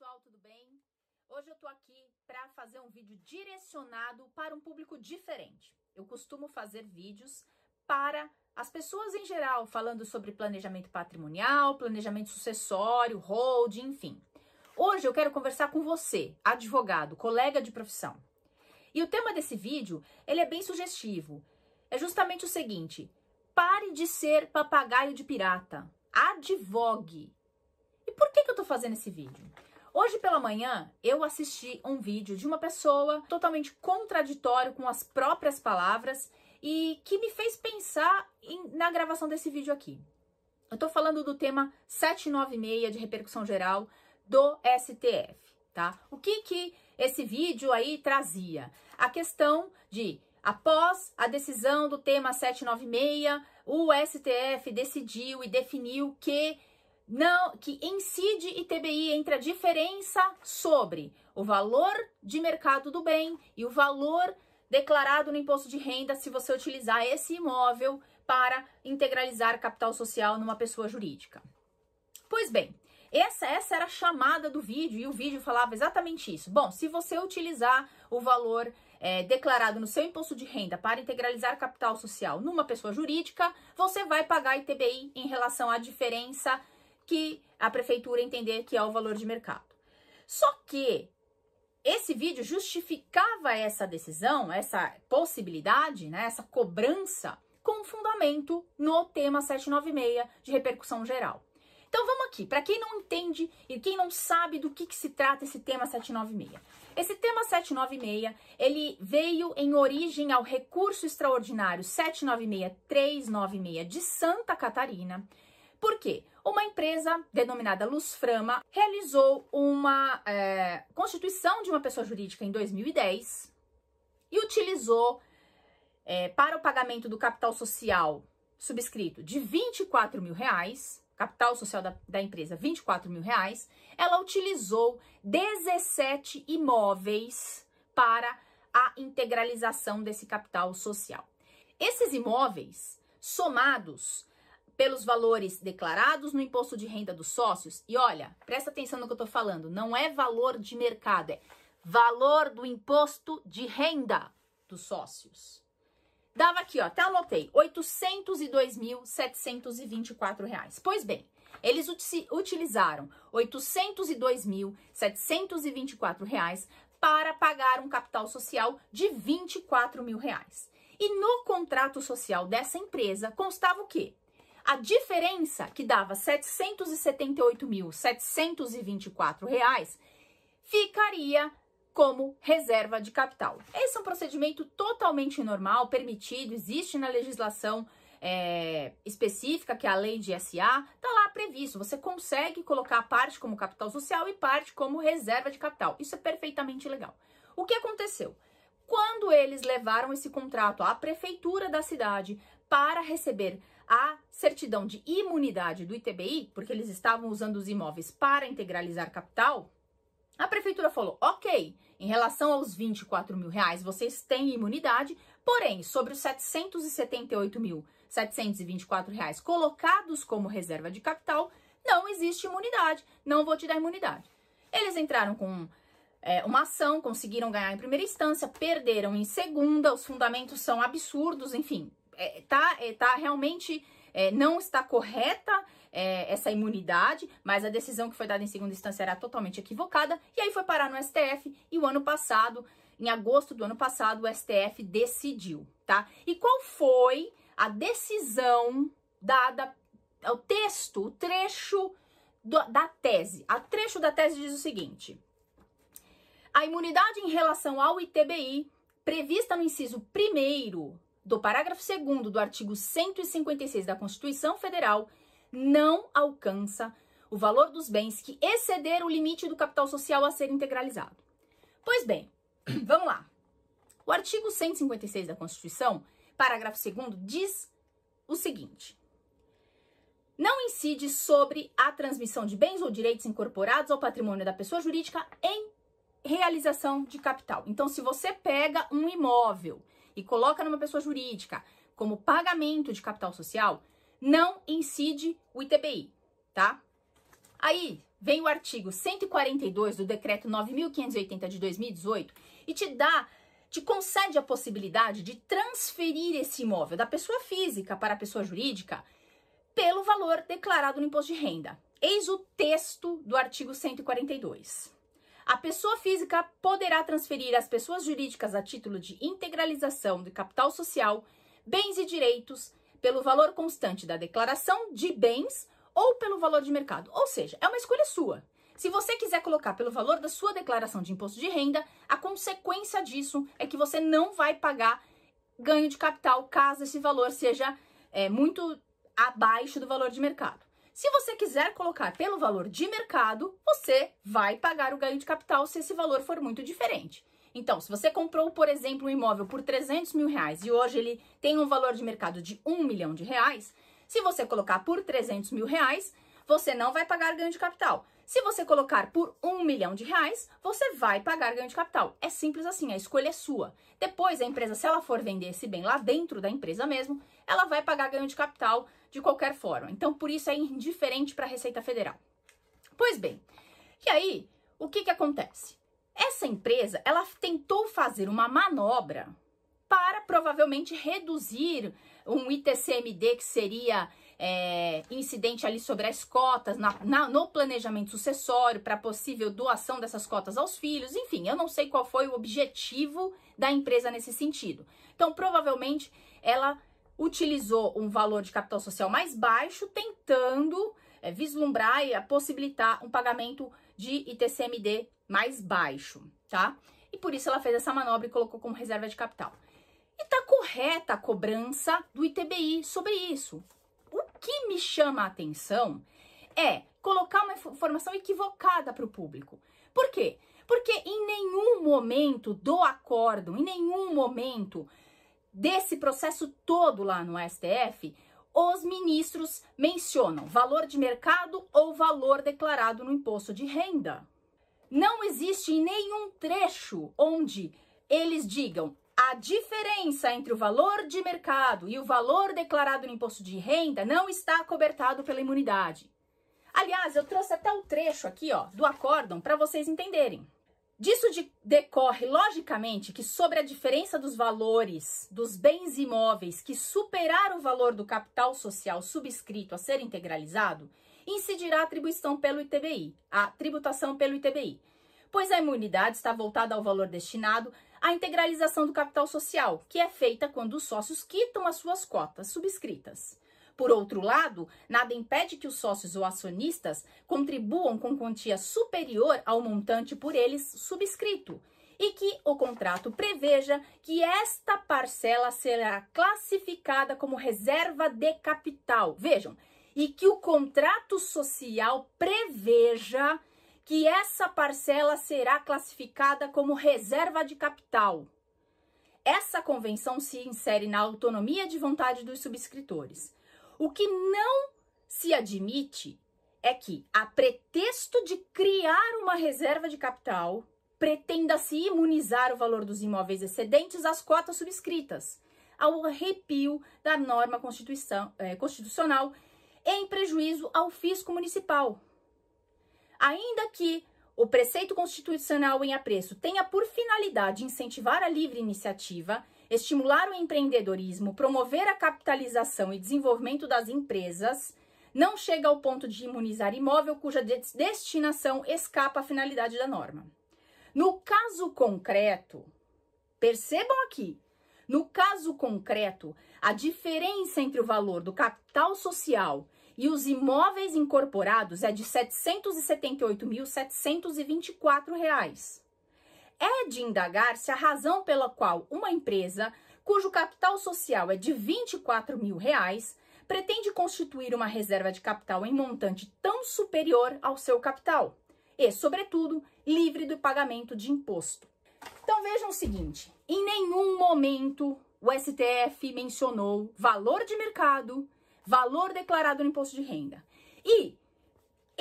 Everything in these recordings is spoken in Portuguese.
pessoal, tudo bem? Hoje eu tô aqui para fazer um vídeo direcionado para um público diferente. Eu costumo fazer vídeos para as pessoas em geral, falando sobre planejamento patrimonial, planejamento sucessório, holding, enfim. Hoje eu quero conversar com você, advogado, colega de profissão. E o tema desse vídeo, ele é bem sugestivo. É justamente o seguinte: pare de ser papagaio de pirata. Advogue. E por que, que eu tô fazendo esse vídeo? Hoje pela manhã eu assisti um vídeo de uma pessoa totalmente contraditório com as próprias palavras e que me fez pensar em, na gravação desse vídeo aqui. Eu tô falando do tema 796 de repercussão geral do STF, tá? O que que esse vídeo aí trazia? A questão de após a decisão do tema 796, o STF decidiu e definiu que não que incide ITBI entre a diferença sobre o valor de mercado do bem e o valor declarado no imposto de renda se você utilizar esse imóvel para integralizar capital social numa pessoa jurídica. Pois bem, essa, essa era a chamada do vídeo e o vídeo falava exatamente isso. Bom, se você utilizar o valor é, declarado no seu imposto de renda para integralizar capital social numa pessoa jurídica, você vai pagar ITBI em relação à diferença que a prefeitura entender que é o valor de mercado. Só que esse vídeo justificava essa decisão, essa possibilidade, né, essa cobrança com fundamento no tema 796 de repercussão geral. Então vamos aqui, para quem não entende e quem não sabe do que, que se trata esse tema 796. Esse tema 796, ele veio em origem ao recurso extraordinário 796-396 de Santa Catarina, por quê? Uma empresa denominada Luz Frama realizou uma é, constituição de uma pessoa jurídica em 2010 e utilizou é, para o pagamento do capital social subscrito de 24 mil reais, capital social da, da empresa 24 mil reais, ela utilizou 17 imóveis para a integralização desse capital social. Esses imóveis somados pelos valores declarados no imposto de renda dos sócios. E olha, presta atenção no que eu tô falando, não é valor de mercado, é valor do imposto de renda dos sócios. Dava aqui, ó, até anotei, 802.724 reais. Pois bem, eles utilizaram 802.724 reais para pagar um capital social de 24 mil reais. E no contrato social dessa empresa constava o quê? A diferença que dava 778.724 reais ficaria como reserva de capital. Esse é um procedimento totalmente normal, permitido, existe na legislação é, específica, que é a lei de SA, tá lá previsto. Você consegue colocar parte como capital social e parte como reserva de capital. Isso é perfeitamente legal. O que aconteceu? Quando eles levaram esse contrato à prefeitura da cidade para receber certidão de imunidade do ITBI, porque eles estavam usando os imóveis para integralizar capital, a prefeitura falou: ok, em relação aos 24 mil reais, vocês têm imunidade, porém, sobre os 778.724 reais colocados como reserva de capital, não existe imunidade, não vou te dar imunidade. Eles entraram com é, uma ação, conseguiram ganhar em primeira instância, perderam em segunda, os fundamentos são absurdos, enfim, é, tá, é, tá realmente é, não está correta é, essa imunidade, mas a decisão que foi dada em segunda instância era totalmente equivocada, e aí foi parar no STF, e o ano passado, em agosto do ano passado, o STF decidiu, tá? E qual foi a decisão dada, o texto, o trecho do, da tese? A trecho da tese diz o seguinte: a imunidade em relação ao ITBI, prevista no inciso 1 do parágrafo 2 do artigo 156 da Constituição Federal, não alcança o valor dos bens que exceder o limite do capital social a ser integralizado. Pois bem, vamos lá. O artigo 156 da Constituição, parágrafo 2 diz o seguinte: não incide sobre a transmissão de bens ou direitos incorporados ao patrimônio da pessoa jurídica em realização de capital. Então, se você pega um imóvel e coloca numa pessoa jurídica como pagamento de capital social, não incide o ITBI, tá? Aí, vem o artigo 142 do decreto 9580 de 2018 e te dá te concede a possibilidade de transferir esse imóvel da pessoa física para a pessoa jurídica pelo valor declarado no imposto de renda. Eis o texto do artigo 142. A pessoa física poderá transferir às pessoas jurídicas a título de integralização de capital social, bens e direitos pelo valor constante da declaração de bens ou pelo valor de mercado. Ou seja, é uma escolha sua. Se você quiser colocar pelo valor da sua declaração de imposto de renda, a consequência disso é que você não vai pagar ganho de capital caso esse valor seja é, muito abaixo do valor de mercado. Se você quiser colocar pelo valor de mercado, você vai pagar o ganho de capital se esse valor for muito diferente. Então, se você comprou, por exemplo, um imóvel por 300 mil reais e hoje ele tem um valor de mercado de 1 milhão de reais, se você colocar por 300 mil reais, você não vai pagar ganho de capital. Se você colocar por um milhão de reais, você vai pagar ganho de capital. É simples assim, a escolha é sua. Depois, a empresa, se ela for vender esse bem lá dentro da empresa mesmo, ela vai pagar ganho de capital de qualquer forma. Então, por isso é indiferente para a Receita Federal. Pois bem, e aí, o que, que acontece? Essa empresa, ela tentou fazer uma manobra para provavelmente reduzir um ITCMD que seria é, incidente ali sobre as cotas na, na, no planejamento sucessório para possível doação dessas cotas aos filhos, enfim, eu não sei qual foi o objetivo da empresa nesse sentido. Então, provavelmente, ela utilizou um valor de capital social mais baixo, tentando é, vislumbrar e possibilitar um pagamento de ITCMD mais baixo, tá? E por isso ela fez essa manobra e colocou como reserva de capital. E tá correta a cobrança do ITBI sobre isso. O que me chama a atenção é colocar uma informação equivocada para o público. Por quê? Porque em nenhum momento do acordo, em nenhum momento desse processo todo lá no STF, os ministros mencionam valor de mercado ou valor declarado no imposto de renda. Não existe nenhum trecho onde eles digam a diferença entre o valor de mercado e o valor declarado no imposto de renda não está cobertado pela imunidade. Aliás, eu trouxe até o trecho aqui, ó, do acórdão para vocês entenderem. Disso de, decorre, logicamente, que sobre a diferença dos valores dos bens imóveis que superar o valor do capital social subscrito a ser integralizado, incidirá a atribuição pelo ITBI, a tributação pelo ITBI, pois a imunidade está voltada ao valor destinado à integralização do capital social, que é feita quando os sócios quitam as suas cotas subscritas. Por outro lado, nada impede que os sócios ou acionistas contribuam com quantia superior ao montante por eles subscrito e que o contrato preveja que esta parcela será classificada como reserva de capital. Vejam, e que o contrato social preveja que essa parcela será classificada como reserva de capital. Essa convenção se insere na autonomia de vontade dos subscritores. O que não se admite é que, a pretexto de criar uma reserva de capital, pretenda-se imunizar o valor dos imóveis excedentes às cotas subscritas, ao arrepio da norma é, constitucional, em prejuízo ao fisco municipal. Ainda que o preceito constitucional em apreço tenha por finalidade incentivar a livre iniciativa, estimular o empreendedorismo, promover a capitalização e desenvolvimento das empresas, não chega ao ponto de imunizar imóvel cuja destinação escapa à finalidade da norma. No caso concreto, percebam aqui, no caso concreto, a diferença entre o valor do capital social e os imóveis incorporados é de R$ 778.724 é de indagar se a razão pela qual uma empresa, cujo capital social é de 24 mil reais, pretende constituir uma reserva de capital em montante tão superior ao seu capital e, sobretudo, livre do pagamento de imposto. Então vejam o seguinte: em nenhum momento o STF mencionou valor de mercado, valor declarado no imposto de renda. E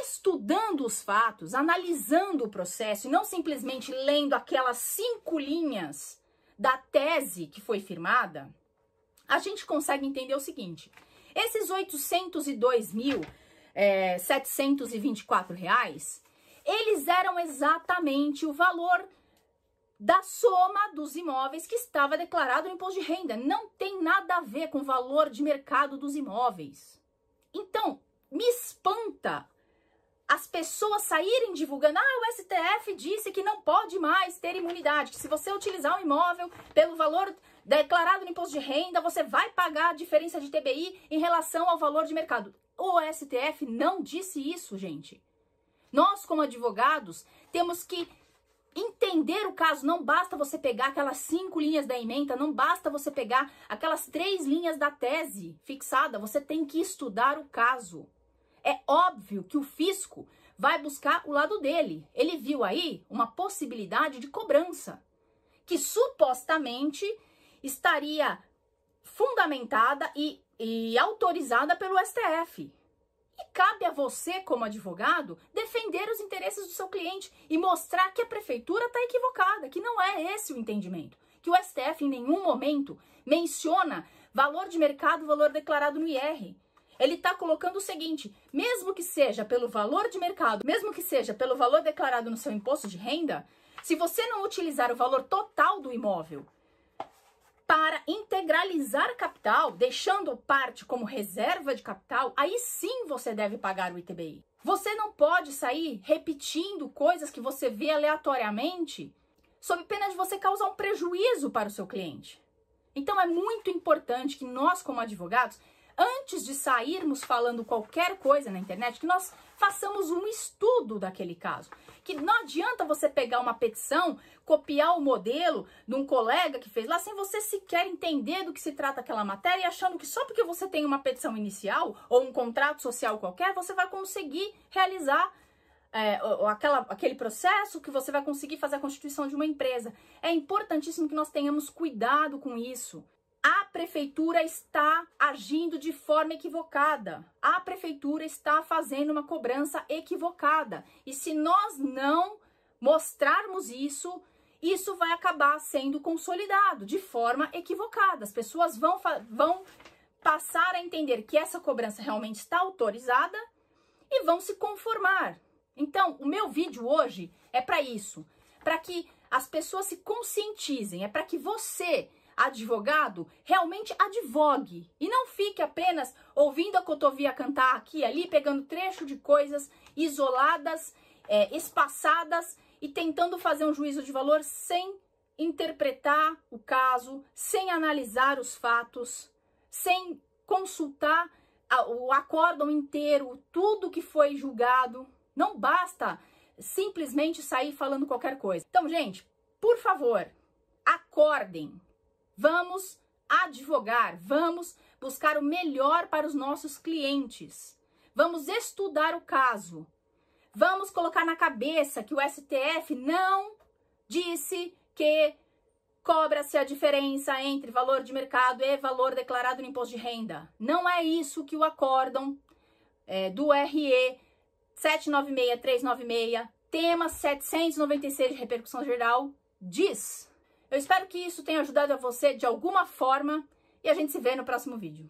estudando os fatos, analisando o processo e não simplesmente lendo aquelas cinco linhas da tese que foi firmada, a gente consegue entender o seguinte: esses 802 mil é, 724 reais, eles eram exatamente o valor da soma dos imóveis que estava declarado no imposto de renda. Não tem nada a ver com o valor de mercado dos imóveis. Então, me espanta as pessoas saírem divulgando, ah, o STF disse que não pode mais ter imunidade, que se você utilizar um imóvel pelo valor declarado no imposto de renda, você vai pagar a diferença de TBI em relação ao valor de mercado. O STF não disse isso, gente. Nós, como advogados, temos que entender o caso. Não basta você pegar aquelas cinco linhas da emenda, não basta você pegar aquelas três linhas da tese fixada. Você tem que estudar o caso. É óbvio que o fisco vai buscar o lado dele. Ele viu aí uma possibilidade de cobrança que supostamente estaria fundamentada e, e autorizada pelo STF. E cabe a você, como advogado, defender os interesses do seu cliente e mostrar que a prefeitura está equivocada, que não é esse o entendimento. Que o STF em nenhum momento menciona valor de mercado, valor declarado no IR. Ele está colocando o seguinte: mesmo que seja pelo valor de mercado, mesmo que seja pelo valor declarado no seu imposto de renda, se você não utilizar o valor total do imóvel para integralizar capital, deixando parte como reserva de capital, aí sim você deve pagar o ITBI. Você não pode sair repetindo coisas que você vê aleatoriamente, sob pena de você causar um prejuízo para o seu cliente. Então é muito importante que nós, como advogados, antes de sairmos falando qualquer coisa na internet, que nós façamos um estudo daquele caso. Que não adianta você pegar uma petição, copiar o modelo de um colega que fez lá, sem você sequer entender do que se trata aquela matéria e achando que só porque você tem uma petição inicial ou um contrato social qualquer, você vai conseguir realizar é, aquela, aquele processo que você vai conseguir fazer a constituição de uma empresa. É importantíssimo que nós tenhamos cuidado com isso prefeitura está agindo de forma equivocada. A prefeitura está fazendo uma cobrança equivocada. E se nós não mostrarmos isso, isso vai acabar sendo consolidado de forma equivocada. As pessoas vão, vão passar a entender que essa cobrança realmente está autorizada e vão se conformar. Então, o meu vídeo hoje é para isso, para que as pessoas se conscientizem, é para que você advogado, realmente advogue e não fique apenas ouvindo a cotovia cantar aqui e ali, pegando trecho de coisas isoladas, é, espaçadas e tentando fazer um juízo de valor sem interpretar o caso, sem analisar os fatos, sem consultar o acórdão inteiro, tudo que foi julgado. Não basta simplesmente sair falando qualquer coisa. Então, gente, por favor, acordem. Vamos advogar, vamos buscar o melhor para os nossos clientes. Vamos estudar o caso. Vamos colocar na cabeça que o STF não disse que cobra-se a diferença entre valor de mercado e valor declarado no imposto de renda. Não é isso que o acórdão é, do RE 796396, tema 796 de repercussão geral, diz. Eu espero que isso tenha ajudado a você de alguma forma e a gente se vê no próximo vídeo.